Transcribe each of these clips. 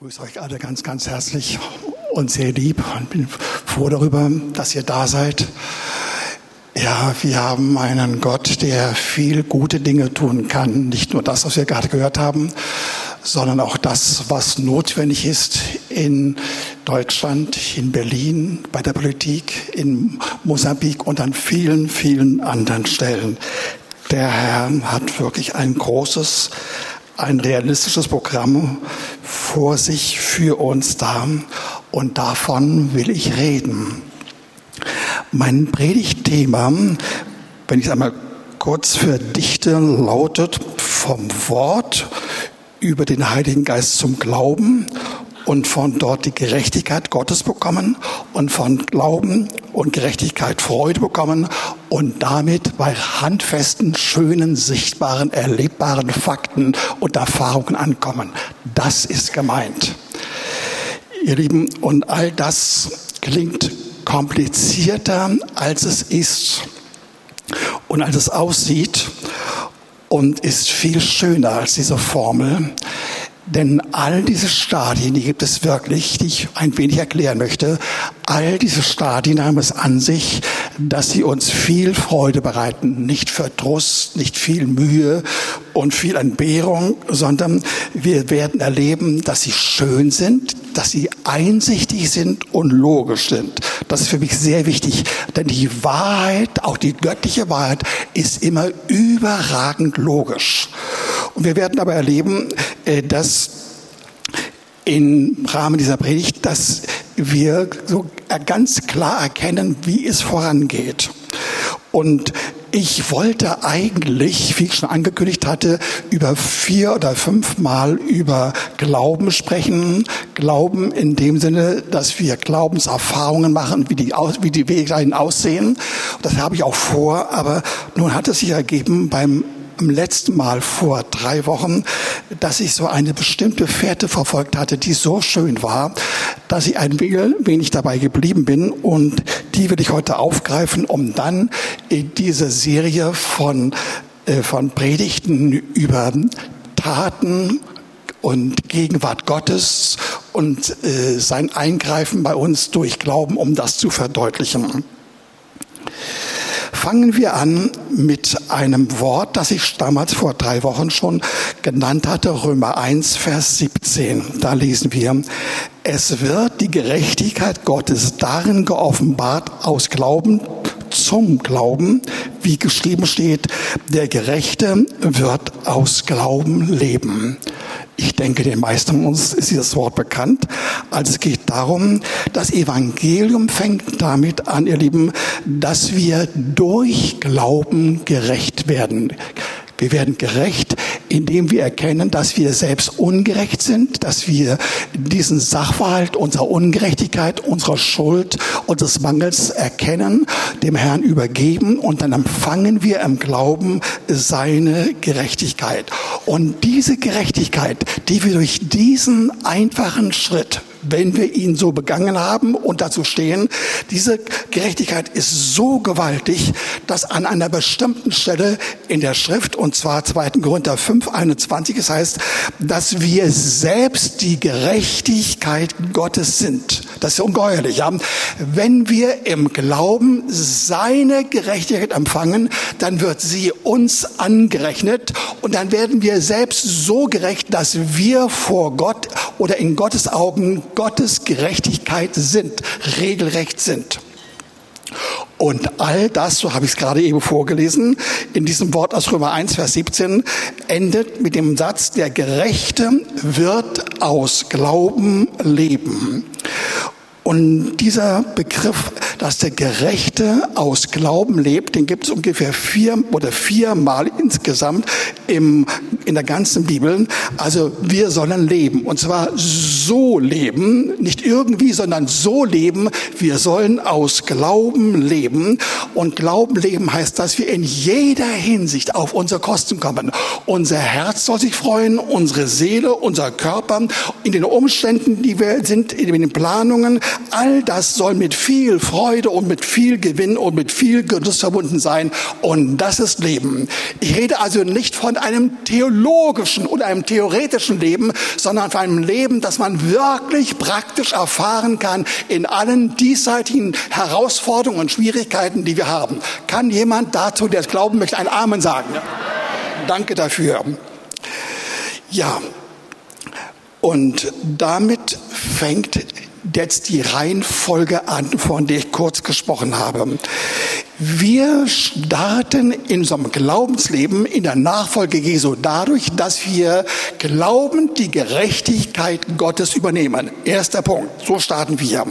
grüße euch alle ganz, ganz herzlich und sehr lieb und bin froh darüber, dass ihr da seid. Ja, wir haben einen Gott, der viel gute Dinge tun kann. Nicht nur das, was wir gerade gehört haben, sondern auch das, was notwendig ist in Deutschland, in Berlin, bei der Politik, in Mosambik und an vielen, vielen anderen Stellen. Der Herr hat wirklich ein großes ein realistisches Programm vor sich für uns da und davon will ich reden. Mein Predigtthema, wenn ich es einmal kurz verdichte, lautet vom Wort über den Heiligen Geist zum Glauben und von dort die Gerechtigkeit Gottes bekommen und von Glauben und Gerechtigkeit Freude bekommen und damit bei handfesten, schönen, sichtbaren, erlebbaren Fakten und Erfahrungen ankommen. Das ist gemeint. Ihr Lieben, und all das klingt komplizierter, als es ist und als es aussieht und ist viel schöner als diese Formel. Denn all diese Stadien, die gibt es wirklich, die ich ein wenig erklären möchte. All diese Stadien haben es an sich, dass sie uns viel Freude bereiten. Nicht Verdruss, nicht viel Mühe und viel Entbehrung, sondern wir werden erleben, dass sie schön sind, dass sie einsichtig sind und logisch sind. Das ist für mich sehr wichtig, denn die Wahrheit, auch die göttliche Wahrheit, ist immer überragend logisch. Und wir werden aber erleben, äh, dass im Rahmen dieser Predigt, dass wir so ganz klar erkennen, wie es vorangeht. Und ich wollte eigentlich, wie ich schon angekündigt hatte, über vier oder fünf Mal über Glauben sprechen. Glauben in dem Sinne, dass wir Glaubenserfahrungen machen, wie die, wie die Wege dahin aussehen. Das habe ich auch vor, aber nun hat es sich ergeben beim am letzten Mal vor drei Wochen, dass ich so eine bestimmte Fährte verfolgt hatte, die so schön war, dass ich ein wenig dabei geblieben bin und die will ich heute aufgreifen, um dann in diese Serie von, äh, von Predigten über Taten und Gegenwart Gottes und äh, sein Eingreifen bei uns durch Glauben, um das zu verdeutlichen. Fangen wir an mit einem Wort, das ich damals vor drei Wochen schon genannt hatte, Römer 1, Vers 17. Da lesen wir, es wird die Gerechtigkeit Gottes darin geoffenbart aus Glauben zum Glauben, wie geschrieben steht, der Gerechte wird aus Glauben leben. Ich denke, den meisten von uns ist dieses Wort bekannt. Also es geht darum, das Evangelium fängt damit an, ihr Lieben, dass wir durch Glauben gerecht werden. Wir werden gerecht, indem wir erkennen, dass wir selbst ungerecht sind, dass wir diesen Sachverhalt unserer Ungerechtigkeit, unserer Schuld, unseres Mangels erkennen, dem Herrn übergeben und dann empfangen wir im Glauben seine Gerechtigkeit. Und diese Gerechtigkeit, die wir durch diesen einfachen Schritt wenn wir ihn so begangen haben und dazu stehen. Diese Gerechtigkeit ist so gewaltig, dass an einer bestimmten Stelle in der Schrift, und zwar 2. Korinther 5, 21, es heißt, dass wir selbst die Gerechtigkeit Gottes sind. Das ist ungeheuerlich. Ja? Wenn wir im Glauben seine Gerechtigkeit empfangen, dann wird sie uns angerechnet und dann werden wir selbst so gerecht, dass wir vor Gott oder in Gottes Augen Gottes Gerechtigkeit sind, regelrecht sind. Und all das, so habe ich es gerade eben vorgelesen, in diesem Wort aus Römer 1, Vers 17, endet mit dem Satz, der Gerechte wird aus Glauben leben. Und dieser Begriff, dass der Gerechte aus Glauben lebt, den gibt es ungefähr vier oder viermal insgesamt im, in der ganzen Bibel. Also wir sollen leben. Und zwar so leben, nicht irgendwie, sondern so leben. Wir sollen aus Glauben leben. Und Glauben leben heißt, dass wir in jeder Hinsicht auf unsere Kosten kommen. Unser Herz soll sich freuen, unsere Seele, unser Körper, in den Umständen, die wir sind, in den Planungen, all das soll mit viel Freude und mit viel Gewinn und mit viel Genuss verbunden sein. Und das ist Leben. Ich rede also nicht von einem theologischen oder einem theoretischen Leben, sondern von einem Leben, das man wirklich praktisch erfahren kann in allen diesseitigen Herausforderungen und Schwierigkeiten, die wir haben. Kann jemand dazu, der es glauben möchte, ein Amen sagen? Danke dafür. Ja, und damit fängt jetzt die Reihenfolge an, von der ich kurz gesprochen habe. Wir starten in unserem Glaubensleben, in der Nachfolge Jesu dadurch, dass wir glaubend die Gerechtigkeit Gottes übernehmen. Erster Punkt. So starten wir.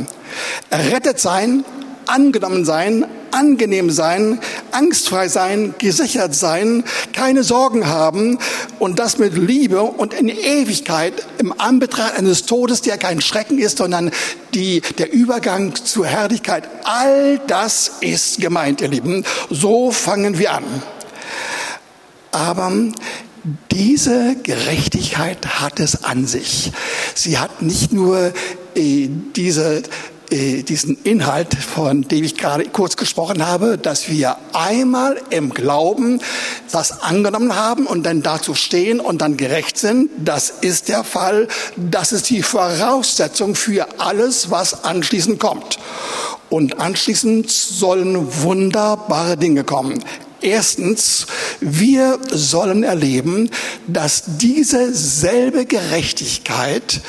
Errettet sein, angenommen sein, angenehm sein, angstfrei sein, gesichert sein, keine Sorgen haben und das mit Liebe und in Ewigkeit im Anbetracht eines Todes, der kein Schrecken ist, sondern die, der Übergang zur Herrlichkeit. All das ist gemeint, ihr Lieben. So fangen wir an. Aber diese Gerechtigkeit hat es an sich. Sie hat nicht nur äh, diese diesen Inhalt, von dem ich gerade kurz gesprochen habe, dass wir einmal im Glauben das angenommen haben und dann dazu stehen und dann gerecht sind. Das ist der Fall. Das ist die Voraussetzung für alles, was anschließend kommt. Und anschließend sollen wunderbare Dinge kommen. Erstens, wir sollen erleben, dass diese selbe Gerechtigkeit,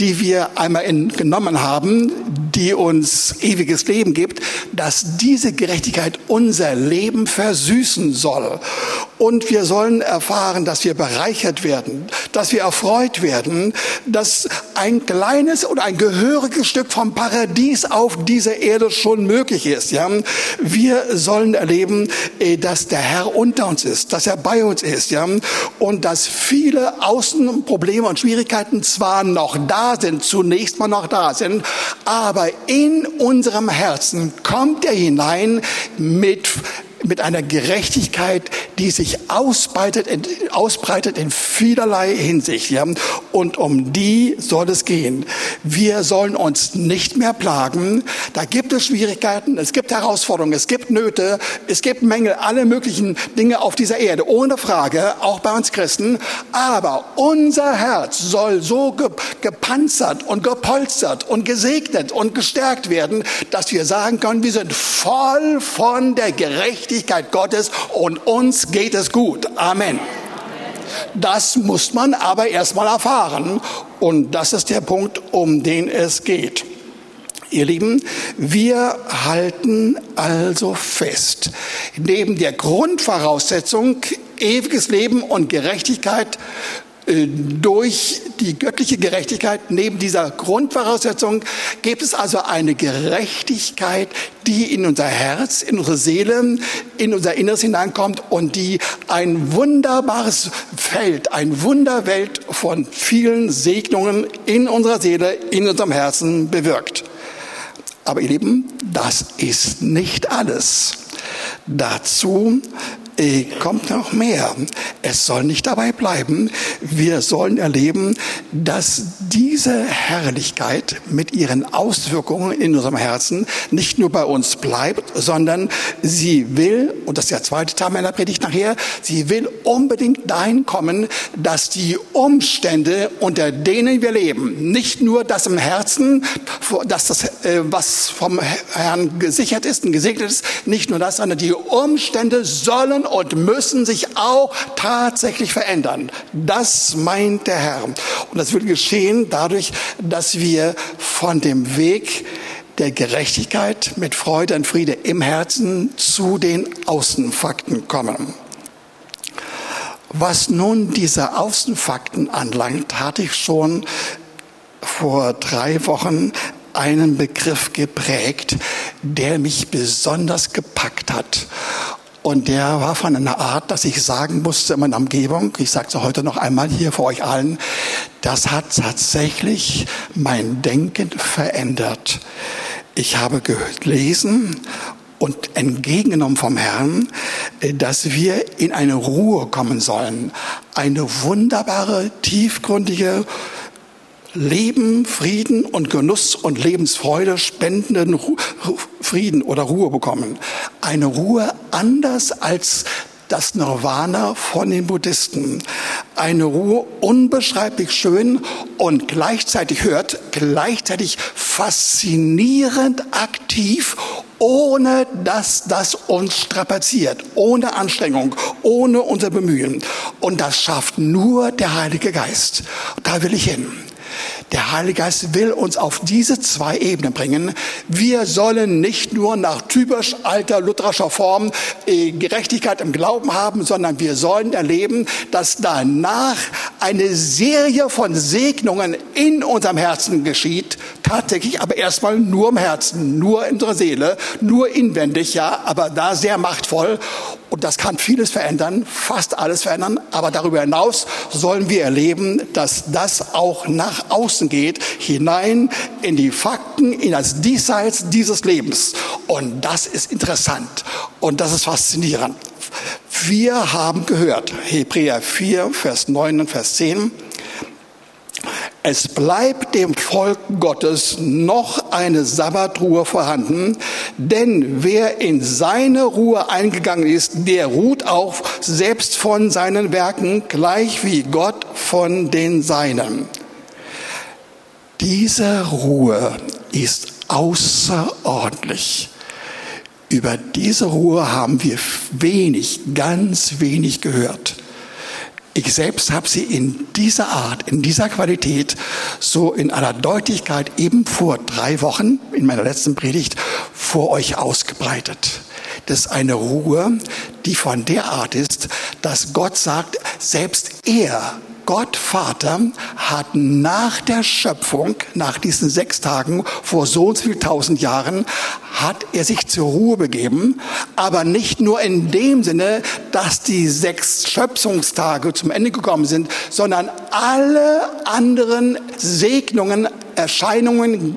die wir einmal genommen haben, die uns ewiges Leben gibt, dass diese Gerechtigkeit unser Leben versüßen soll. Und wir sollen erfahren, dass wir bereichert werden, dass wir erfreut werden, dass ein kleines oder ein gehöriges Stück vom Paradies auf dieser Erde schon möglich ist. Ja? Wir sollen erleben, äh, dass der Herr unter uns ist, dass er bei uns ist, ja, und dass viele Außenprobleme und Schwierigkeiten zwar noch da sind, zunächst mal noch da sind, aber in unserem Herzen kommt er hinein mit mit einer Gerechtigkeit, die sich ausbreitet, ausbreitet in vielerlei Hinsicht. Ja? Und um die soll es gehen. Wir sollen uns nicht mehr plagen. Da gibt es Schwierigkeiten, es gibt Herausforderungen, es gibt Nöte, es gibt Mängel, alle möglichen Dinge auf dieser Erde, ohne Frage, auch bei uns Christen. Aber unser Herz soll so gepanzert und gepolstert und gesegnet und gestärkt werden, dass wir sagen können, wir sind voll von der Gerechtigkeit Gerechtigkeit Gottes und uns geht es gut. Amen. Das muss man aber erstmal erfahren und das ist der Punkt, um den es geht. Ihr Lieben, wir halten also fest, neben der Grundvoraussetzung ewiges Leben und Gerechtigkeit durch die göttliche Gerechtigkeit, neben dieser Grundvoraussetzung, gibt es also eine Gerechtigkeit, die in unser Herz, in unsere Seele, in unser Inneres hineinkommt und die ein wunderbares Feld, ein Wunderwelt von vielen Segnungen in unserer Seele, in unserem Herzen bewirkt. Aber ihr Lieben, das ist nicht alles. Dazu äh, kommt noch mehr. Es soll nicht dabei bleiben. Wir sollen erleben, dass diese Herrlichkeit mit ihren Auswirkungen in unserem Herzen nicht nur bei uns bleibt, sondern sie will, und das ist der zweite Teil meiner Predigt nachher, sie will unbedingt dahin kommen, dass die Umstände, unter denen wir leben, nicht nur das im Herzen, dass das, äh, was vom Herrn gesichert ist und gesegnet ist, nicht nur das, sondern die Umstände sollen und müssen sich auch tatsächlich verändern. Das meint der Herr. Und das will geschehen dadurch, dass wir von dem Weg der Gerechtigkeit mit Freude und Friede im Herzen zu den Außenfakten kommen. Was nun diese Außenfakten anlangt, hatte ich schon vor drei Wochen einen Begriff geprägt, der mich besonders gepackt hat. Und der war von einer Art, dass ich sagen musste in meiner Umgebung, ich sage es heute noch einmal hier vor euch allen, das hat tatsächlich mein Denken verändert. Ich habe gelesen und entgegengenommen vom Herrn, dass wir in eine Ruhe kommen sollen. Eine wunderbare, tiefgründige, Leben, Frieden und Genuss und Lebensfreude spendenden Frieden oder Ruhe bekommen. Eine Ruhe anders als das Nirvana von den Buddhisten. Eine Ruhe unbeschreiblich schön und gleichzeitig hört, gleichzeitig faszinierend aktiv, ohne dass das uns strapaziert, ohne Anstrengung, ohne unser Bemühen. Und das schafft nur der Heilige Geist. Da will ich hin. Der Heilige Geist will uns auf diese zwei Ebenen bringen. Wir sollen nicht nur nach typisch alter lutherischer Form äh, Gerechtigkeit im Glauben haben, sondern wir sollen erleben, dass danach eine Serie von Segnungen in unserem Herzen geschieht. Tatsächlich, aber erstmal nur im Herzen, nur in unserer Seele, nur inwendig, ja, aber da sehr machtvoll. Und das kann vieles verändern, fast alles verändern. Aber darüber hinaus sollen wir erleben, dass das auch nach außen geht, hinein in die Fakten, in das Diesseits dieses Lebens. Und das ist interessant und das ist faszinierend. Wir haben gehört, Hebräer 4, Vers 9 und Vers 10, es bleibt dem Volk Gottes noch eine Sabbatruhe vorhanden, denn wer in seine Ruhe eingegangen ist, der ruht auch selbst von seinen Werken, gleich wie Gott von den Seinen. Diese Ruhe ist außerordentlich. Über diese Ruhe haben wir wenig, ganz wenig gehört. Ich selbst habe sie in dieser Art, in dieser Qualität, so in aller Deutlichkeit eben vor drei Wochen in meiner letzten Predigt vor euch ausgebreitet. Das ist eine Ruhe, die von der Art ist, dass Gott sagt, selbst er Gott Vater hat nach der Schöpfung, nach diesen sechs Tagen, vor so und so viel tausend Jahren, hat er sich zur Ruhe begeben, aber nicht nur in dem Sinne, dass die sechs Schöpfungstage zum Ende gekommen sind, sondern alle anderen Segnungen Erscheinungen,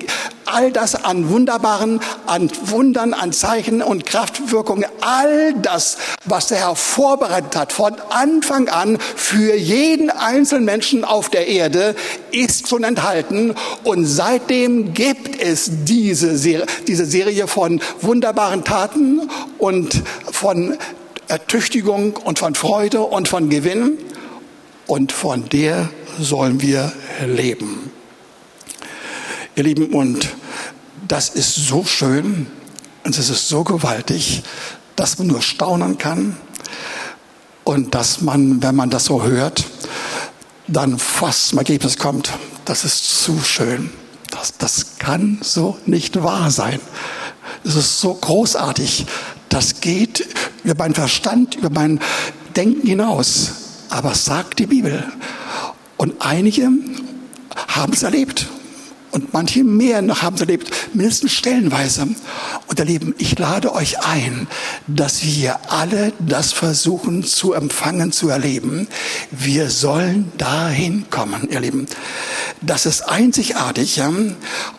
all das an Wunderbaren, an Wundern, an Zeichen und Kraftwirkungen, all das, was der Herr vorbereitet hat von Anfang an für jeden einzelnen Menschen auf der Erde, ist schon enthalten. Und seitdem gibt es diese Serie, diese Serie von wunderbaren Taten und von Ertüchtigung und von Freude und von Gewinn. Und von der sollen wir leben. Ihr Lieben, und das ist so schön und es ist so gewaltig, dass man nur staunen kann und dass man, wenn man das so hört, dann fast zum Ergebnis kommt, das ist zu schön. Das, das kann so nicht wahr sein. Es ist so großartig. Das geht über meinen Verstand, über mein Denken hinaus. Aber es sagt die Bibel. Und einige haben es erlebt und manche mehr noch haben es erlebt, mindestens stellenweise. Und erleben, ich lade euch ein, dass wir alle das versuchen zu empfangen, zu erleben. Wir sollen dahin kommen, ihr Lieben. Das ist einzigartig.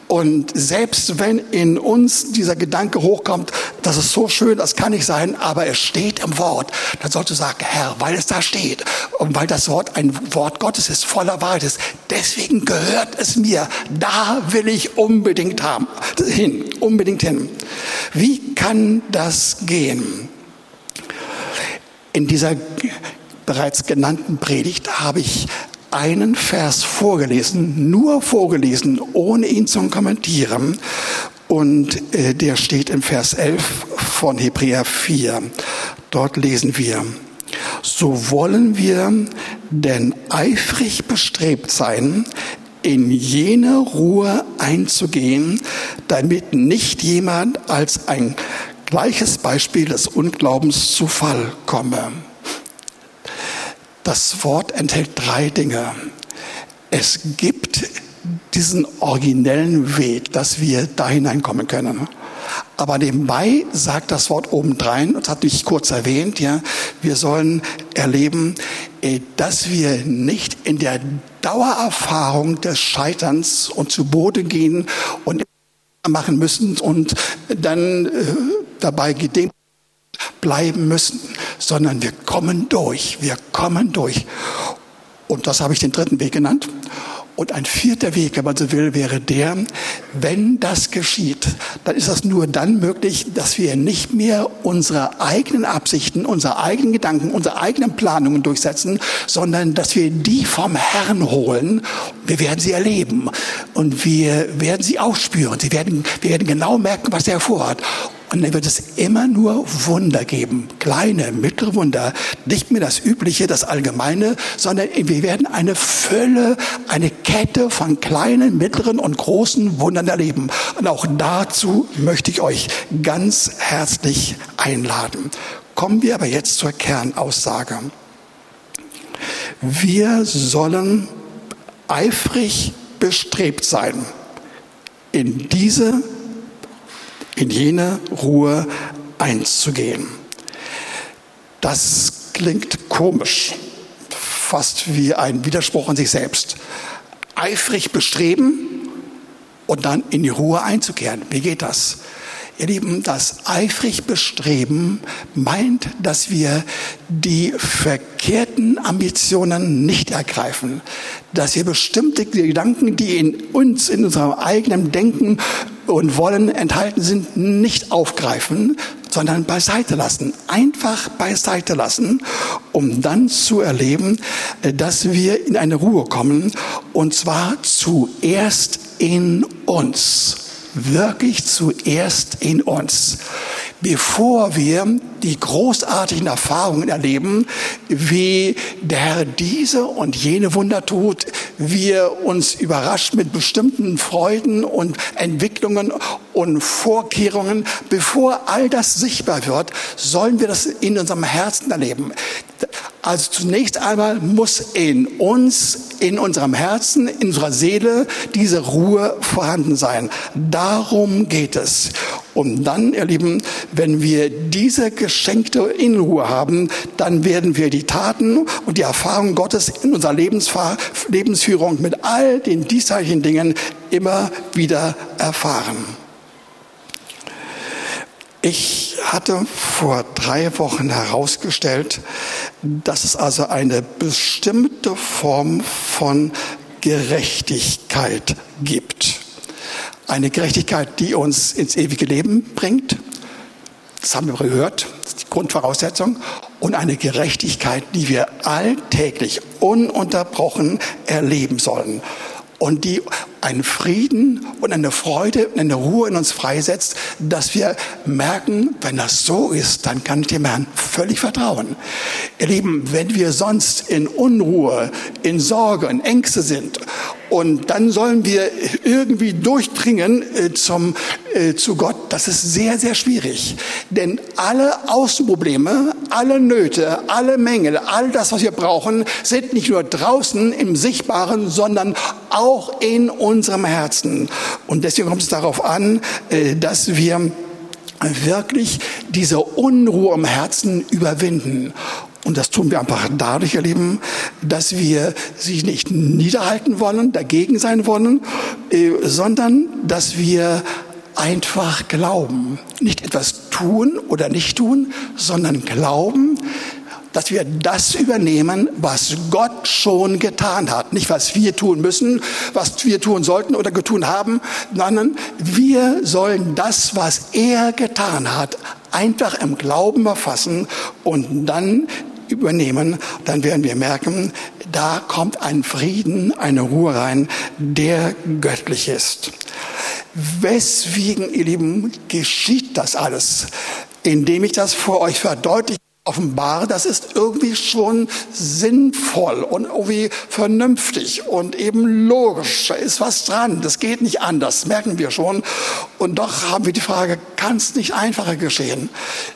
Und selbst wenn in uns dieser Gedanke hochkommt, das ist so schön, das kann nicht sein, aber es steht im Wort, dann sollst du sagen, Herr, weil es da steht und weil das Wort ein Wort Gottes ist, voller Wahrheit ist, deswegen gehört es mir. Da will ich unbedingt haben, hin, unbedingt hin. Wie kann das gehen? In dieser bereits genannten Predigt habe ich einen Vers vorgelesen, nur vorgelesen, ohne ihn zu kommentieren. Und äh, der steht im Vers 11 von Hebräer 4. Dort lesen wir, so wollen wir denn eifrig bestrebt sein, in jene Ruhe einzugehen, damit nicht jemand als ein gleiches Beispiel des Unglaubens zu Fall komme. Das Wort enthält drei Dinge. Es gibt diesen originellen Weg, dass wir da hineinkommen können. Aber nebenbei sagt das Wort obendrein, das hat ich kurz erwähnt, ja, wir sollen erleben, äh, dass wir nicht in der Dauererfahrung des Scheiterns und zu Boden gehen und machen müssen und dann äh, dabei gedemütigt bleiben müssen, sondern wir kommen durch, wir kommen durch. Und das habe ich den dritten Weg genannt. Und ein vierter Weg, wenn man so will, wäre der, wenn das geschieht, dann ist das nur dann möglich, dass wir nicht mehr unsere eigenen Absichten, unsere eigenen Gedanken, unsere eigenen Planungen durchsetzen, sondern dass wir die vom Herrn holen. Wir werden sie erleben und wir werden sie ausspüren. Sie werden, wir werden genau merken, was er vorhat. Und dann wird es immer nur Wunder geben. Kleine, mittlere Wunder. Nicht mehr das Übliche, das Allgemeine, sondern wir werden eine Fülle, eine Kette von kleinen, mittleren und großen Wundern erleben. Und auch dazu möchte ich euch ganz herzlich einladen. Kommen wir aber jetzt zur Kernaussage. Wir sollen eifrig bestrebt sein, in diese in jene Ruhe einzugehen. Das klingt komisch, fast wie ein Widerspruch in sich selbst. Eifrig bestreben und dann in die Ruhe einzukehren. Wie geht das? Ihr Lieben, das eifrig Bestreben meint, dass wir die verkehrten Ambitionen nicht ergreifen, dass wir bestimmte Gedanken, die in uns, in unserem eigenen Denken und Wollen enthalten sind, nicht aufgreifen, sondern beiseite lassen. Einfach beiseite lassen, um dann zu erleben, dass wir in eine Ruhe kommen, und zwar zuerst in uns wirklich zuerst in uns. Bevor wir die großartigen Erfahrungen erleben, wie der Herr diese und jene Wunder tut, wir uns überrascht mit bestimmten Freuden und Entwicklungen und Vorkehrungen, bevor all das sichtbar wird, sollen wir das in unserem Herzen erleben. Also zunächst einmal muss in uns, in unserem Herzen, in unserer Seele diese Ruhe vorhanden sein. Darum geht es. Und dann, ihr Lieben, wenn wir diese geschenkte Innenruhe haben, dann werden wir die Taten und die Erfahrungen Gottes in unserer Lebensführung mit all den diesseitigen Dingen immer wieder erfahren. Ich hatte vor drei Wochen herausgestellt, dass es also eine bestimmte Form von Gerechtigkeit gibt. Eine Gerechtigkeit, die uns ins ewige Leben bringt. Das haben wir gehört, das ist die Grundvoraussetzung. Und eine Gerechtigkeit, die wir alltäglich ununterbrochen erleben sollen und die einen Frieden und eine Freude und eine Ruhe in uns freisetzt, dass wir merken, wenn das so ist, dann kann ich dem Herrn völlig vertrauen. Ihr Lieben, wenn wir sonst in Unruhe, in Sorge, in Ängste sind und dann sollen wir irgendwie durchdringen äh, zum, äh, zu Gott. Das ist sehr, sehr schwierig. Denn alle Außenprobleme, alle Nöte, alle Mängel, all das, was wir brauchen, sind nicht nur draußen im Sichtbaren, sondern auch in unserem Herzen. Und deswegen kommt es darauf an, äh, dass wir wirklich diese Unruhe im Herzen überwinden. Und das tun wir einfach dadurch, erleben, dass wir sie nicht niederhalten wollen, dagegen sein wollen, äh, sondern dass wir einfach glauben. Nicht etwas tun oder nicht tun, sondern glauben, dass wir das übernehmen, was Gott schon getan hat. Nicht, was wir tun müssen, was wir tun sollten oder getun haben, sondern wir sollen das, was er getan hat, einfach im Glauben erfassen und dann übernehmen, dann werden wir merken, da kommt ein Frieden, eine Ruhe rein, der göttlich ist. Weswegen, ihr Lieben, geschieht das alles? Indem ich das vor euch verdeutliche offenbare, das ist irgendwie schon sinnvoll und irgendwie vernünftig und eben logisch. Da ist was dran. Das geht nicht anders, merken wir schon. Und doch haben wir die Frage, kann es nicht einfacher geschehen?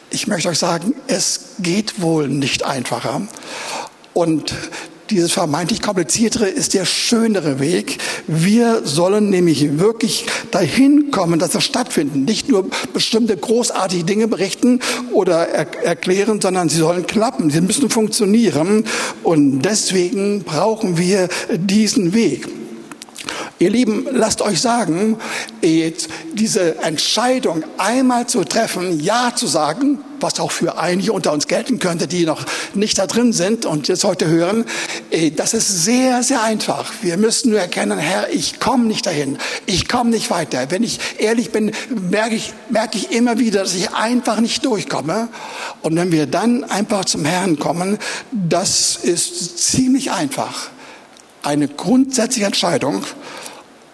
Ich möchte euch sagen, es geht wohl nicht einfacher. Und dieses vermeintlich kompliziertere ist der schönere Weg. Wir sollen nämlich wirklich dahin kommen, dass das stattfindet. Nicht nur bestimmte großartige Dinge berichten oder er erklären, sondern sie sollen klappen. Sie müssen funktionieren. Und deswegen brauchen wir diesen Weg. Ihr Lieben, lasst euch sagen, diese Entscheidung einmal zu treffen, Ja zu sagen, was auch für einige unter uns gelten könnte, die noch nicht da drin sind und jetzt heute hören, das ist sehr, sehr einfach. Wir müssen nur erkennen, Herr, ich komme nicht dahin, ich komme nicht weiter. Wenn ich ehrlich bin, merke ich, merke ich immer wieder, dass ich einfach nicht durchkomme. Und wenn wir dann einfach zum Herrn kommen, das ist ziemlich einfach. Eine grundsätzliche Entscheidung.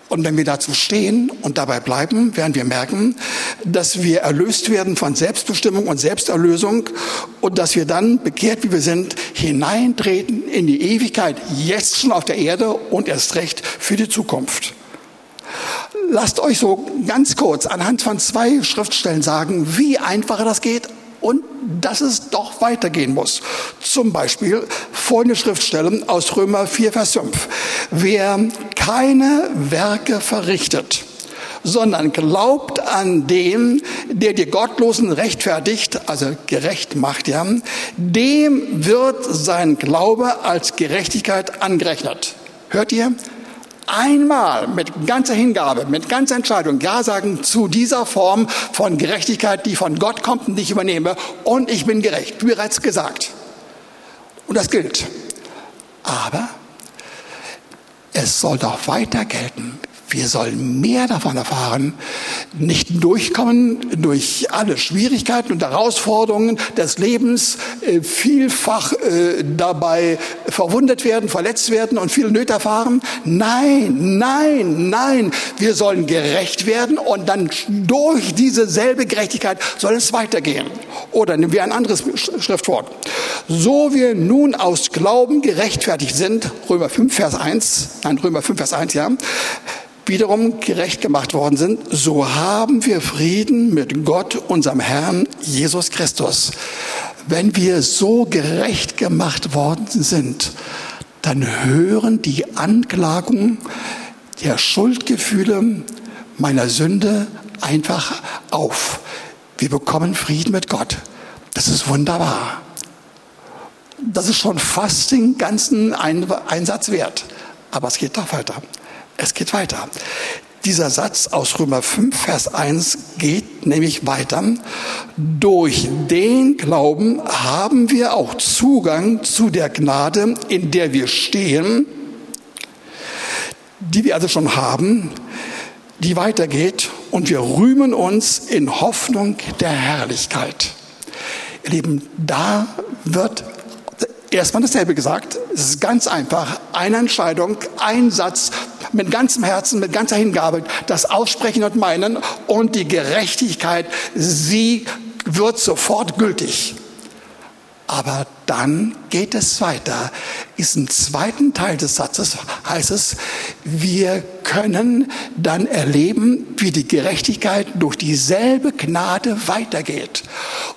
Und wenn wir dazu stehen und dabei bleiben, werden wir merken, dass wir erlöst werden von Selbstbestimmung und Selbsterlösung und dass wir dann, bekehrt wie wir sind, hineintreten in die Ewigkeit, jetzt schon auf der Erde und erst recht für die Zukunft. Lasst euch so ganz kurz anhand von zwei Schriftstellen sagen, wie einfach das geht und dass es doch weitergehen muss. Zum Beispiel folgende Schriftstellen aus Römer 4, Vers 5. Wer keine Werke verrichtet, sondern glaubt an den, der die Gottlosen rechtfertigt, also gerecht macht, ja, dem wird sein Glaube als Gerechtigkeit angerechnet. Hört ihr? Einmal mit ganzer Hingabe, mit ganzer Entscheidung Ja sagen zu dieser Form von Gerechtigkeit, die von Gott kommt und die ich übernehme. Und ich bin gerecht, wie bereits gesagt. Und das gilt. Aber es soll doch weiter gelten. Wir sollen mehr davon erfahren, nicht durchkommen durch alle Schwierigkeiten und Herausforderungen des Lebens, äh, vielfach äh, dabei verwundet werden, verletzt werden und viele Nöte erfahren. Nein, nein, nein, wir sollen gerecht werden und dann durch diese selbe Gerechtigkeit soll es weitergehen. Oder nehmen wir ein anderes Schriftwort. So wir nun aus Glauben gerechtfertigt sind, Römer 5, Vers 1, nein, Römer 5, Vers 1, ja, wiederum gerecht gemacht worden sind, so haben wir Frieden mit Gott, unserem Herrn Jesus Christus. Wenn wir so gerecht gemacht worden sind, dann hören die Anklagungen der Schuldgefühle meiner Sünde einfach auf. Wir bekommen Frieden mit Gott. Das ist wunderbar. Das ist schon fast den ganzen Einsatz wert. Aber es geht doch weiter. Es geht weiter. Dieser Satz aus Römer 5, Vers 1 geht nämlich weiter. Durch den Glauben haben wir auch Zugang zu der Gnade, in der wir stehen, die wir also schon haben, die weitergeht und wir rühmen uns in Hoffnung der Herrlichkeit. Ihr Lieben, da wird erstmal dasselbe gesagt. Es ist ganz einfach. Eine Entscheidung, ein Satz, mit ganzem Herzen, mit ganzer Hingabe das aussprechen und meinen und die Gerechtigkeit, sie wird sofort gültig. Aber dann geht es weiter. Im zweiten Teil des Satzes heißt es, wir können dann erleben, wie die Gerechtigkeit durch dieselbe Gnade weitergeht.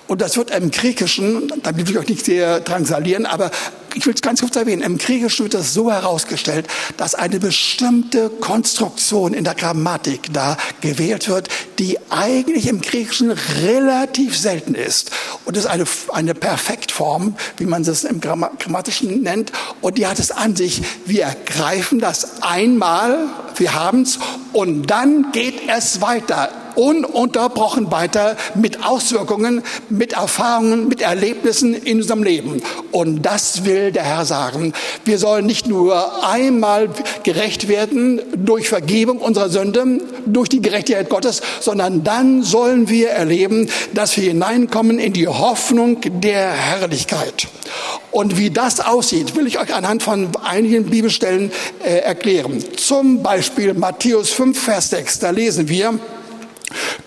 Und das wird im Griechischen, da will ich euch nicht sehr drangsalieren, aber ich will es ganz kurz erwähnen, im Griechischen wird das so herausgestellt, dass eine bestimmte Konstruktion in der Grammatik da gewählt wird, die eigentlich im Griechischen relativ selten ist. Und es ist eine, eine Perfektform, wie man es im Grammatischen nennt. Und die hat es an sich, wir ergreifen das einmal, wir haben es, und dann geht es weiter ununterbrochen weiter mit Auswirkungen, mit Erfahrungen, mit Erlebnissen in unserem Leben. Und das will der Herr sagen. Wir sollen nicht nur einmal gerecht werden durch Vergebung unserer Sünden, durch die Gerechtigkeit Gottes, sondern dann sollen wir erleben, dass wir hineinkommen in die Hoffnung der Herrlichkeit. Und wie das aussieht, will ich euch anhand von einigen Bibelstellen äh, erklären. Zum Beispiel Matthäus 5, Vers 6, da lesen wir,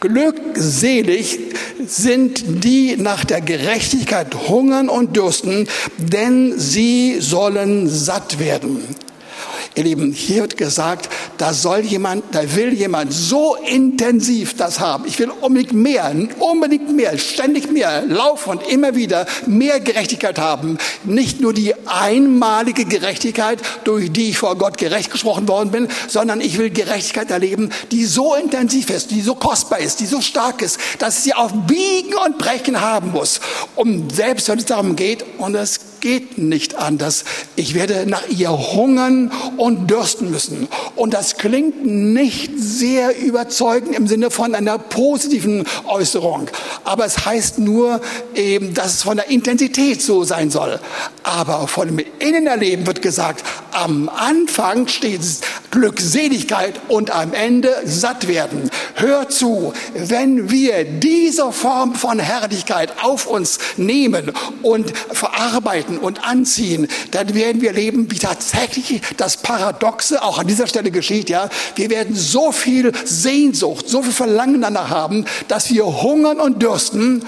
Glückselig sind die nach der Gerechtigkeit hungern und dürsten, denn sie sollen satt werden. Ihr Lieben, hier wird gesagt, da soll jemand, da will jemand so intensiv das haben. Ich will unbedingt mehr, unbedingt mehr, ständig mehr, laufend, immer wieder mehr Gerechtigkeit haben. Nicht nur die einmalige Gerechtigkeit, durch die ich vor Gott gerecht gesprochen worden bin, sondern ich will Gerechtigkeit erleben, die so intensiv ist, die so kostbar ist, die so stark ist, dass ich sie auf Biegen und Brechen haben muss. Und selbst wenn es darum geht, und es geht nicht anders. Ich werde nach ihr hungern und dürsten müssen. Und das klingt nicht sehr überzeugend im Sinne von einer positiven Äußerung. Aber es heißt nur eben, dass es von der Intensität so sein soll. Aber von dem Innenerleben wird gesagt, am Anfang steht Glückseligkeit und am Ende satt werden. Hör zu, wenn wir diese Form von Herrlichkeit auf uns nehmen und verarbeiten und anziehen, dann werden wir leben, wie tatsächlich das Paradoxe auch an dieser Stelle geschieht, ja. Wir werden so viel Sehnsucht, so viel Verlangen danach haben, dass wir hungern und dürsten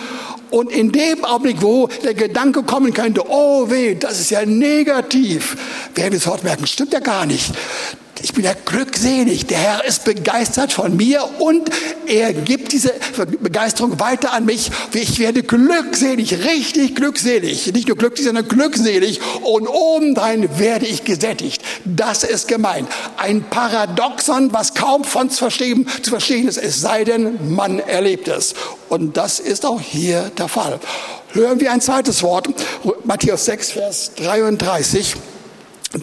und in dem Augenblick, wo der Gedanke kommen könnte, oh weh, das ist ja negativ, werden wir sofort merken, stimmt ja gar nicht. Ich bin ja glückselig. Der Herr ist begeistert von mir und er gibt diese Begeisterung weiter an mich. Ich werde glückselig, richtig glückselig. Nicht nur glücklich, sondern glückselig. Und obendrein werde ich gesättigt. Das ist gemeint. Ein Paradoxon, was kaum von zu verstehen, zu verstehen ist, es sei denn, man erlebt es. Und das ist auch hier der Fall. Hören wir ein zweites Wort. Matthäus 6, Vers 33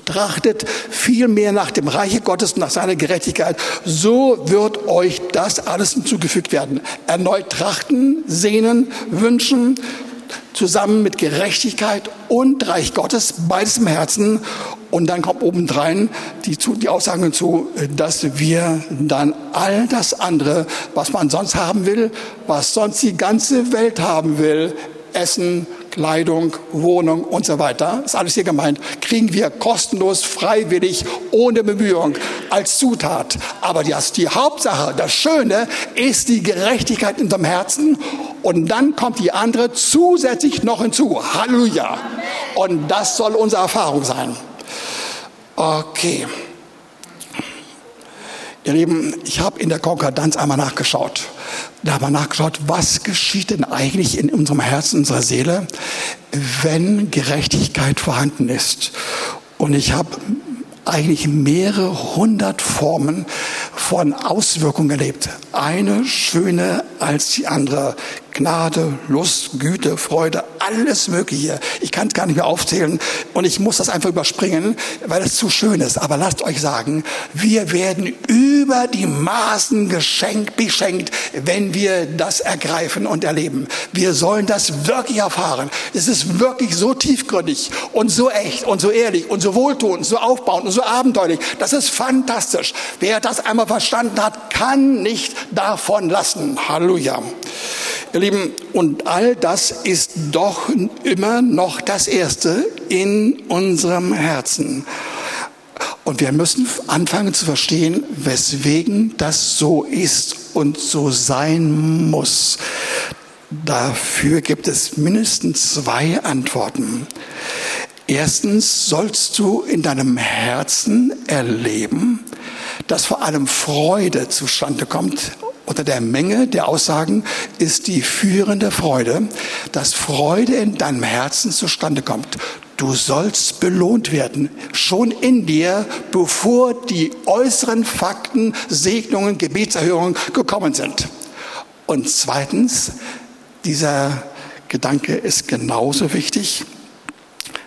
trachtet vielmehr nach dem Reiche Gottes und nach seiner Gerechtigkeit, so wird euch das alles hinzugefügt werden. Erneut trachten, sehnen, wünschen, zusammen mit Gerechtigkeit und Reich Gottes, beides im Herzen. Und dann kommt obendrein die, die Aussagen hinzu, dass wir dann all das andere, was man sonst haben will, was sonst die ganze Welt haben will, Essen, Kleidung, Wohnung und so weiter, ist alles hier gemeint, kriegen wir kostenlos, freiwillig, ohne Bemühung als Zutat. Aber das, die Hauptsache, das Schöne ist die Gerechtigkeit in unserem Herzen und dann kommt die andere zusätzlich noch hinzu. Halleluja. Und das soll unsere Erfahrung sein. Okay. Ihr Lieben, ich habe in der Konkordanz einmal nachgeschaut. Da wir nachgeschaut, was geschieht denn eigentlich in unserem Herzen, unserer Seele, wenn Gerechtigkeit vorhanden ist. Und ich habe eigentlich mehrere hundert Formen von Auswirkungen erlebt. Eine schöne als die andere. Gnade, Lust, Güte, Freude, alles Mögliche. Ich kann es gar nicht mehr aufzählen und ich muss das einfach überspringen, weil es zu schön ist. Aber lasst euch sagen, wir werden über die Maßen geschenkt, beschenkt, wenn wir das ergreifen und erleben. Wir sollen das wirklich erfahren. Es ist wirklich so tiefgründig und so echt und so ehrlich und so wohltuend, so aufbauend und so abenteuerlich. Das ist fantastisch. Wer das einmal verstanden hat, kann nicht davon lassen. Halleluja. Ihr Lieben, und all das ist doch immer noch das Erste in unserem Herzen. Und wir müssen anfangen zu verstehen, weswegen das so ist und so sein muss. Dafür gibt es mindestens zwei Antworten. Erstens sollst du in deinem Herzen erleben, dass vor allem Freude zustande kommt unter der Menge der Aussagen ist die führende Freude, dass Freude in deinem Herzen zustande kommt. Du sollst belohnt werden, schon in dir, bevor die äußeren Fakten, Segnungen, Gebetserhörungen gekommen sind. Und zweitens, dieser Gedanke ist genauso wichtig.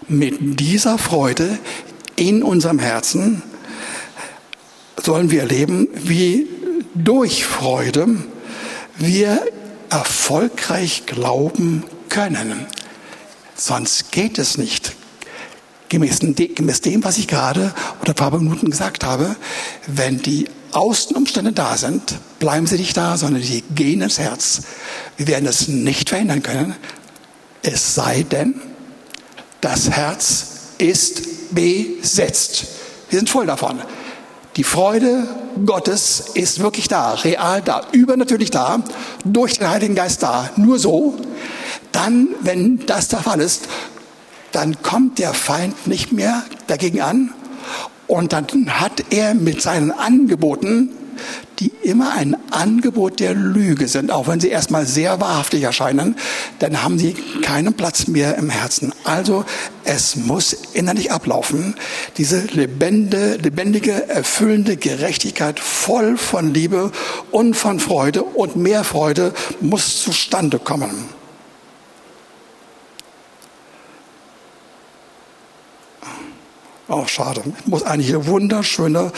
Mit dieser Freude in unserem Herzen sollen wir erleben, wie durch Freude wir erfolgreich glauben können. Sonst geht es nicht. Gemäß, dem, was ich gerade oder ein paar Minuten gesagt habe, wenn die Außenumstände da sind, bleiben sie nicht da, sondern sie gehen ins Herz. Wir werden es nicht verhindern können, es sei denn, das Herz ist besetzt. Wir sind voll davon. Die Freude Gottes ist wirklich da, real da, übernatürlich da, durch den Heiligen Geist da. Nur so. Dann, wenn das der Fall ist, dann kommt der Feind nicht mehr dagegen an und dann hat er mit seinen Angeboten die immer ein Angebot der Lüge sind, auch wenn sie erstmal sehr wahrhaftig erscheinen, dann haben sie keinen Platz mehr im Herzen. Also es muss innerlich ablaufen. Diese lebende, lebendige, erfüllende Gerechtigkeit voll von Liebe und von Freude und mehr Freude muss zustande kommen. Oh, schade. Ich muss einige wunderschöne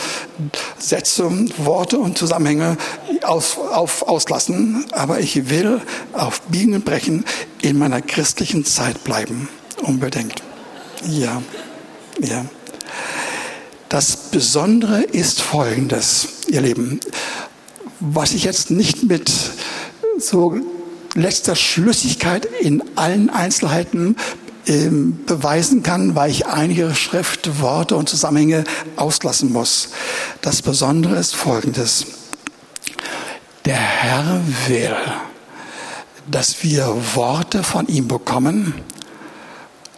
Sätze, Worte und Zusammenhänge aus, auf, auslassen, aber ich will auf Biegen und Brechen in meiner christlichen Zeit bleiben. Unbedingt. Ja, ja. Das Besondere ist Folgendes, ihr Lieben. Was ich jetzt nicht mit so letzter Schlüssigkeit in allen Einzelheiten beweisen kann, weil ich einige Schriftworte und Zusammenhänge auslassen muss. Das Besondere ist Folgendes. Der Herr will, dass wir Worte von ihm bekommen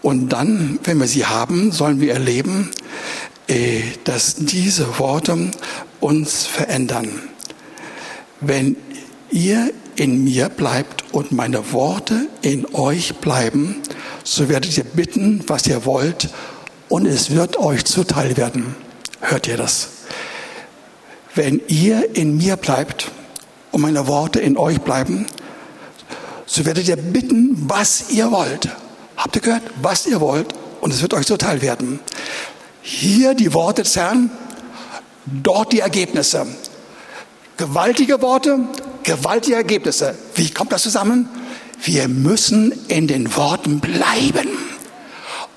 und dann, wenn wir sie haben, sollen wir erleben, äh, dass diese Worte uns verändern. Wenn ihr in mir bleibt und meine Worte in euch bleiben, so werdet ihr bitten, was ihr wollt, und es wird euch zuteil werden. Hört ihr das? Wenn ihr in mir bleibt und meine Worte in euch bleiben, so werdet ihr bitten, was ihr wollt. Habt ihr gehört? Was ihr wollt, und es wird euch zuteil werden. Hier die Worte des Herrn, dort die Ergebnisse. Gewaltige Worte, gewaltige Ergebnisse. Wie kommt das zusammen? Wir müssen in den Worten bleiben.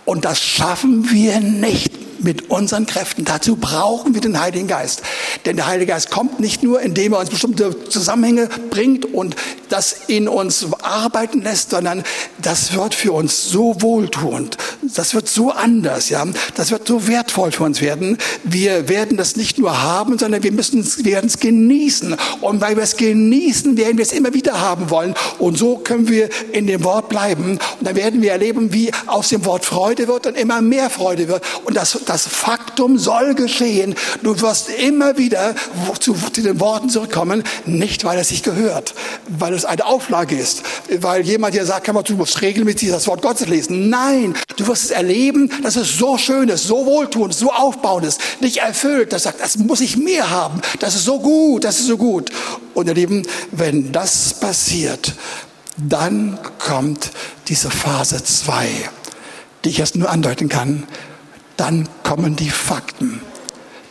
Und das schaffen wir nicht mit unseren Kräften. Dazu brauchen wir den Heiligen Geist. Denn der Heilige Geist kommt nicht nur, indem er uns bestimmte Zusammenhänge bringt und das in uns arbeiten lässt, sondern das wird für uns so wohltuend. Das wird so anders, ja. Das wird so wertvoll für uns werden. Wir werden das nicht nur haben, sondern wir müssen es, werden es genießen. Und weil wir es genießen, werden wir es immer wieder haben wollen. Und so können wir in dem Wort bleiben. Und dann werden wir erleben, wie aus dem Wort Freude wird und immer mehr Freude wird. Und das, das Faktum soll geschehen. Du wirst immer wieder zu, zu den Worten zurückkommen, nicht weil es sich gehört, weil es eine Auflage ist, weil jemand dir sagt, du musst regelmäßig das Wort Gottes lesen. Nein, du wirst es erleben, dass es so schön ist, so wohltuend, so aufbauend ist, dich erfüllt, das sagt, das muss ich mehr haben, das ist so gut, das ist so gut. Und ihr Lieben, wenn das passiert, dann kommt diese Phase 2, die ich erst nur andeuten kann. Dann kommen die Fakten.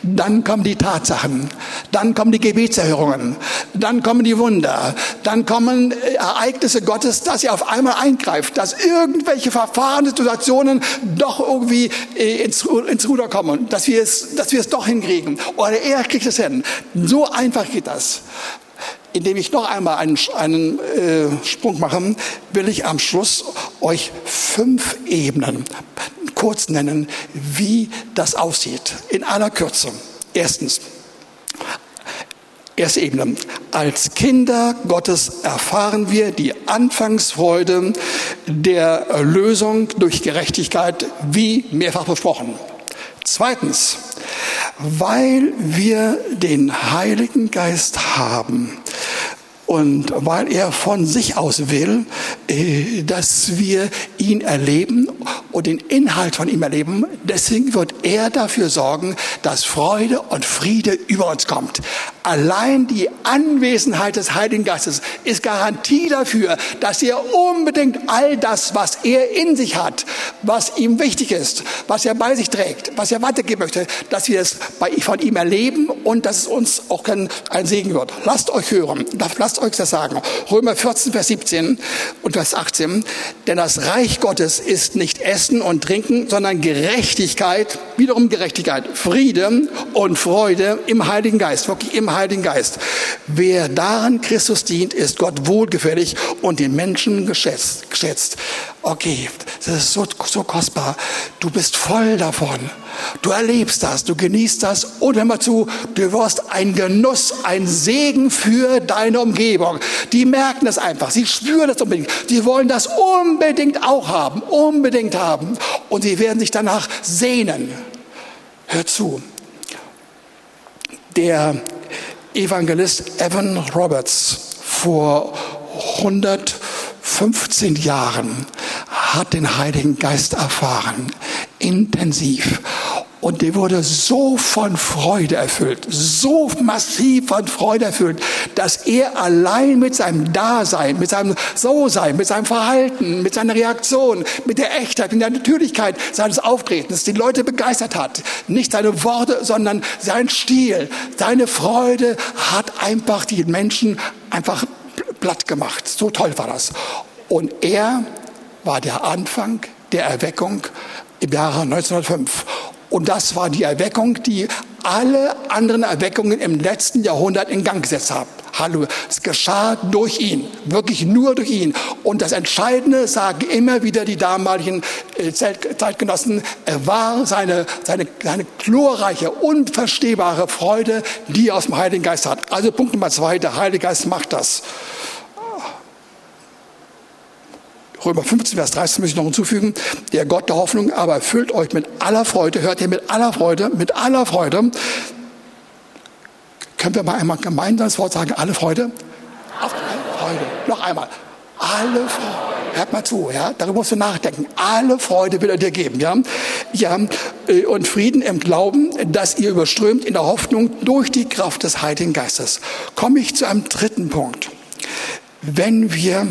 Dann kommen die Tatsachen, dann kommen die Gebetserhörungen, dann kommen die Wunder, dann kommen äh, Ereignisse Gottes, dass er auf einmal eingreift, dass irgendwelche verfahrene Situationen doch irgendwie äh, ins, Ruder kommen, dass wir, es, dass wir es doch hinkriegen. Oder er kriegt es hin. So einfach geht das indem ich noch einmal einen, einen äh, Sprung mache, will ich am Schluss euch fünf Ebenen kurz nennen, wie das aussieht. In aller Kürze. Erstens, Erste Ebene. Als Kinder Gottes erfahren wir die Anfangsfreude der Erlösung durch Gerechtigkeit, wie mehrfach besprochen. Zweitens, weil wir den Heiligen Geist haben, und weil er von sich aus will, äh, dass wir ihn erleben und den Inhalt von ihm erleben, deswegen wird er dafür sorgen, dass Freude und Friede über uns kommt. Allein die Anwesenheit des Heiligen Geistes ist Garantie dafür, dass er unbedingt all das, was er in sich hat, was ihm wichtig ist, was er bei sich trägt, was er weitergeben möchte, dass wir es von ihm erleben und dass es uns auch ein Segen wird. Lasst euch hören, lasst euch das sagen. Römer 14, Vers 17 und Vers 18. Denn das Reich Gottes ist nicht Essen und Trinken, sondern Gerechtigkeit, wiederum Gerechtigkeit, Friede und Freude im Heiligen Geist, wirklich im Heiligen Geist. Wer daran Christus dient, ist Gott wohlgefällig und den Menschen geschätzt. geschätzt. Okay, das ist so, so kostbar. Du bist voll davon. Du erlebst das, du genießt das und hör mal zu, du wirst ein Genuss, ein Segen für deine Umgebung. Die merken das einfach, sie spüren das unbedingt. Sie wollen das unbedingt auch haben, unbedingt haben. Und sie werden sich danach sehnen. Hör zu. Der Evangelist Evan Roberts vor 115 Jahren hat den Heiligen Geist erfahren, intensiv. Und der wurde so von Freude erfüllt, so massiv von Freude erfüllt, dass er allein mit seinem Dasein, mit seinem So-Sein, mit seinem Verhalten, mit seiner Reaktion, mit der Echtheit, mit der Natürlichkeit seines Auftretens die Leute begeistert hat. Nicht seine Worte, sondern sein Stil, seine Freude hat einfach die Menschen einfach platt gemacht. So toll war das. Und er war der Anfang der Erweckung im Jahre 1905. Und das war die Erweckung, die alle anderen Erweckungen im letzten Jahrhundert in Gang gesetzt hat. Hallo, es geschah durch ihn, wirklich nur durch ihn. Und das Entscheidende sagen immer wieder die damaligen äh, Zeitgenossen, er war seine, seine, seine glorreiche, unverstehbare Freude, die er aus dem Heiligen Geist hat. Also Punkt Nummer zwei, der Heilige Geist macht das. Römer 15, Vers 13 muss ich noch hinzufügen. Der Gott der Hoffnung aber erfüllt euch mit aller Freude. Hört ihr mit aller Freude? Mit aller Freude. Können wir mal einmal gemeinsam das Wort sagen? Alle Freude? Alle Freude. Noch einmal. Alle Freude. Hört mal zu, ja? Darüber musst du nachdenken. Alle Freude will er dir geben, ja? Ja, äh, und Frieden im Glauben, dass ihr überströmt in der Hoffnung durch die Kraft des Heiligen Geistes. Komme ich zu einem dritten Punkt. Wenn wir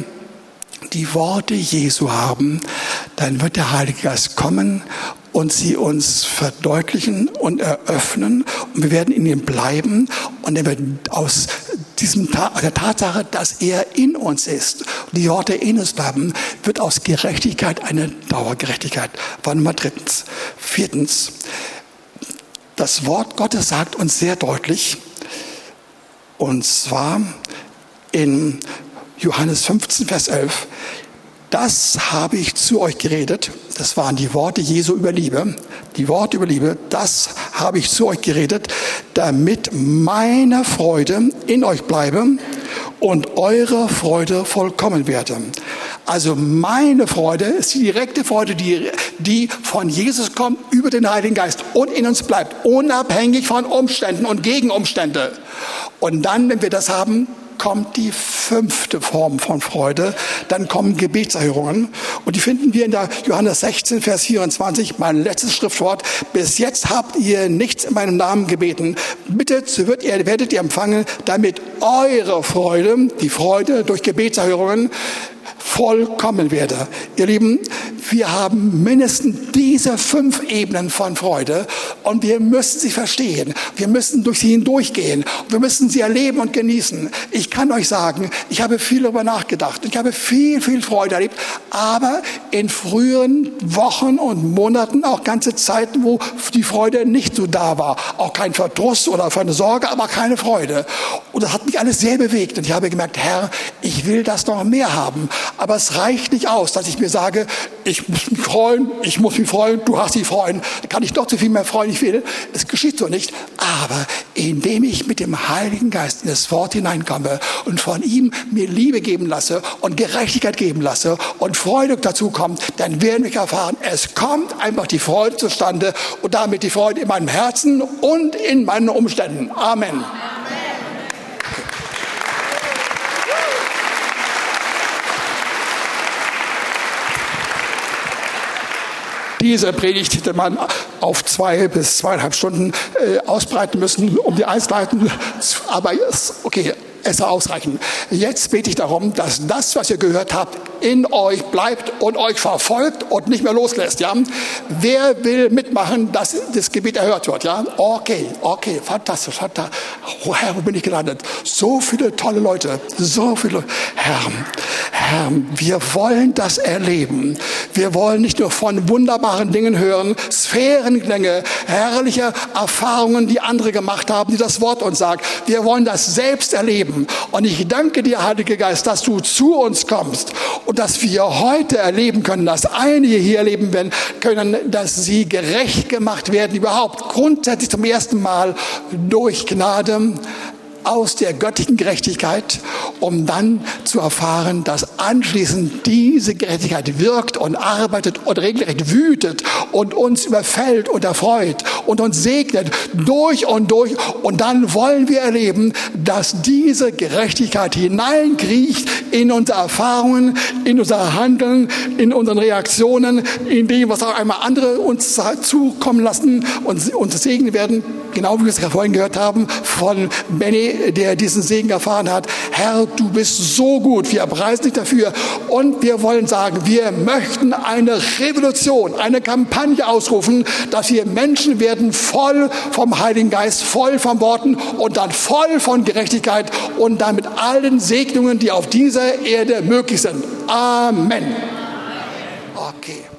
die Worte Jesu haben, dann wird der Heilige Geist kommen und sie uns verdeutlichen und eröffnen und wir werden in ihm bleiben und er wird aus diesem der Tatsache, dass er in uns ist, die Worte in uns bleiben, wird aus Gerechtigkeit eine Dauergerechtigkeit. War Nummer drittens. Viertens, das Wort Gottes sagt uns sehr deutlich, und zwar in Johannes 15, Vers 11. Das habe ich zu euch geredet. Das waren die Worte Jesu über Liebe. Die Worte über Liebe. Das habe ich zu euch geredet, damit meine Freude in euch bleibe und eure Freude vollkommen werde. Also meine Freude ist die direkte Freude, die, die von Jesus kommt über den Heiligen Geist und in uns bleibt, unabhängig von Umständen und Gegenumstände. Und dann, wenn wir das haben, kommt die fünfte Form von Freude. Dann kommen Gebetserhörungen. Und die finden wir in der Johannes 16, Vers 24, mein letztes Schriftwort. Bis jetzt habt ihr nichts in meinem Namen gebeten. Bittet, so ihr, werdet ihr empfangen, damit eure Freude, die Freude durch Gebetserhörungen, vollkommen werde. Ihr Lieben, wir haben mindestens diese fünf Ebenen von Freude und wir müssen sie verstehen. Wir müssen durch sie hindurchgehen. Wir müssen sie erleben und genießen. Ich kann euch sagen, ich habe viel darüber nachgedacht. Ich habe viel, viel Freude erlebt, aber in früheren Wochen und Monaten auch ganze Zeiten, wo die Freude nicht so da war. Auch kein Verdruss oder eine Sorge, aber keine Freude. Und das hat mich alles sehr bewegt. Und ich habe gemerkt, Herr, ich will das noch mehr haben. Aber es reicht nicht aus, dass ich mir sage, ich muss mich freuen, ich muss mich freuen, du hast dich freuen. Da kann ich doch so viel mehr freuen, ich will. Es geschieht so nicht. Aber indem ich mit dem Heiligen Geist in das Wort hineinkomme und von ihm mir Liebe geben lasse und Gerechtigkeit geben lasse und Freude dazu kommt, dann werden wir erfahren, es kommt einfach die Freude zustande und damit die Freude in meinem Herzen und in meinen Umständen. Amen. Amen. Diese Predigt hätte man auf zwei bis zweieinhalb Stunden äh, ausbreiten müssen, um die Einzelheiten. Aber okay, es soll ausreichen. Jetzt bete ich darum, dass das, was ihr gehört habt, in euch bleibt und euch verfolgt und nicht mehr loslässt. Ja? Wer will mitmachen, dass das Gebet erhört wird? Ja? Okay, okay, fantastisch, fantastisch. Oh, Herr, wo bin ich gelandet? So viele tolle Leute, so viele. Herr, Herr, wir wollen das erleben. Wir wollen nicht nur von wunderbaren Dingen hören, Sphärenklänge, herrliche Erfahrungen, die andere gemacht haben, die das Wort uns sagt. Wir wollen das selbst erleben. Und ich danke dir, Heiliger Geist, dass du zu uns kommst und dass wir heute erleben können, dass einige hier erleben werden können, dass sie gerecht gemacht werden, überhaupt grundsätzlich zum ersten Mal durch Gnade aus der göttlichen Gerechtigkeit, um dann zu erfahren, dass anschließend diese Gerechtigkeit wirkt und arbeitet und regelrecht wütet und uns überfällt und erfreut und uns segnet durch und durch. Und dann wollen wir erleben, dass diese Gerechtigkeit hineinkriecht in unsere Erfahrungen, in unser Handeln, in unseren Reaktionen, in dem, was auch einmal andere uns zukommen lassen und uns segnen werden, genau wie wir es vorhin gehört haben von Benny, der diesen Segen erfahren hat. Herr, du bist so gut, wir preisen dich dafür und wir wollen sagen, wir möchten eine Revolution, eine Kampagne ausrufen, dass wir Menschen werden voll vom Heiligen Geist, voll von Worten und dann voll von Gerechtigkeit und dann mit allen Segnungen, die auf dieser Erde möglich sind. Amen. Okay.